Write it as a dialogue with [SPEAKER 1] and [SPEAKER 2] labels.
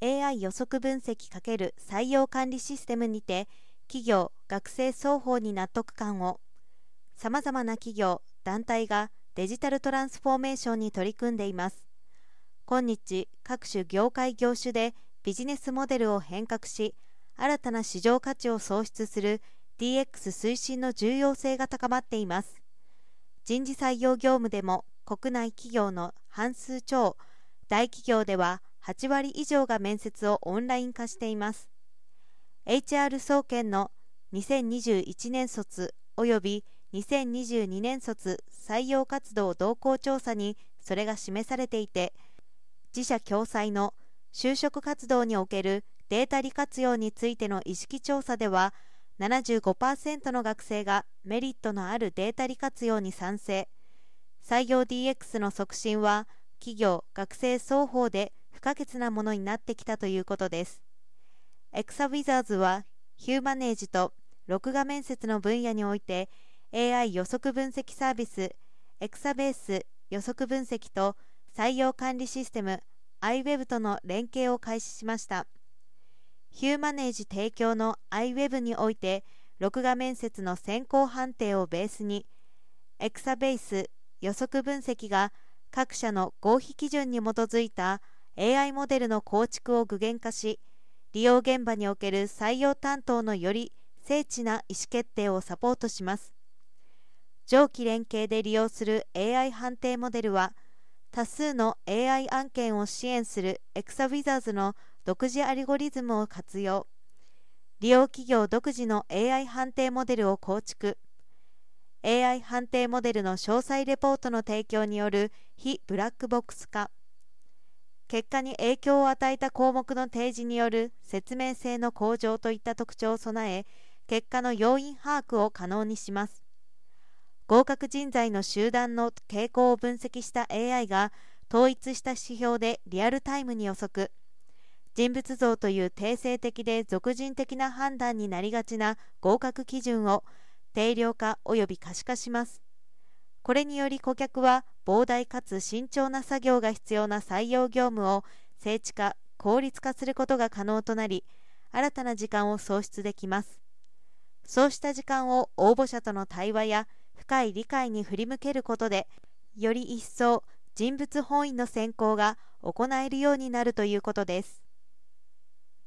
[SPEAKER 1] AI 予測分析×採用管理システムにて企業、学生双方に納得感をさまざまな企業、団体がデジタルトランスフォーメーションに取り組んでいます。今日各種業界業種でビジネスモデルを変革し新たな市場価値を創出する DX 推進の重要性が高まっています。人事採用業務でも国内企業の半数超大企業では8割以上が面接をオンライン化しています。HR 総研の2021年卒及び2022年卒採用活動動向調査にそれが示されていて自社共催の就職活動におけるデータ利活用についての意識調査では75%の学生がメリットのあるデータ利活用に賛成。採用 DX の促進は企業学生双方で不可欠なものになってきたということです。エクサウィザーズはヒューマネージと録画面接の分野において AI 予測分析サービスエクサベース予測分析と採用管理システム iWeb との連携を開始しました。ヒューマネージ提供の iWeb において録画面接の先行判定をベースにエクサベース予測分析が各社の合否基準に基づいた AI モデルの構築を具現化し利用現場における採用担当のより精緻な意思決定をサポートします。上記連携で利用する AI 判定モデルは多数の AI 案件を支援するエクサウィザーズの独自アルゴリズムを活用。利用企業独自の AI 判定モデルを構築。AI 判定モデルの詳細レポートの提供による非ブラックボックス化。結果に影響を与えた項目の提示による説明性の向上といった特徴を備え結果の要因把握を可能にします。合格人材の集団の傾向を分析した AI が統一した指標でリアルタイムに予測。人物像という定性的で俗人的な判断になりがちな合格基準を定量化及び可視化します。これにより顧客は膨大かつ慎重な作業が必要な採用業務を精緻化効率化することが可能となり新たな時間を創出できます。そうした時間を応募者との対話や深い理解に振り向けることでより一層人物本位の選考が行えるようになるということです。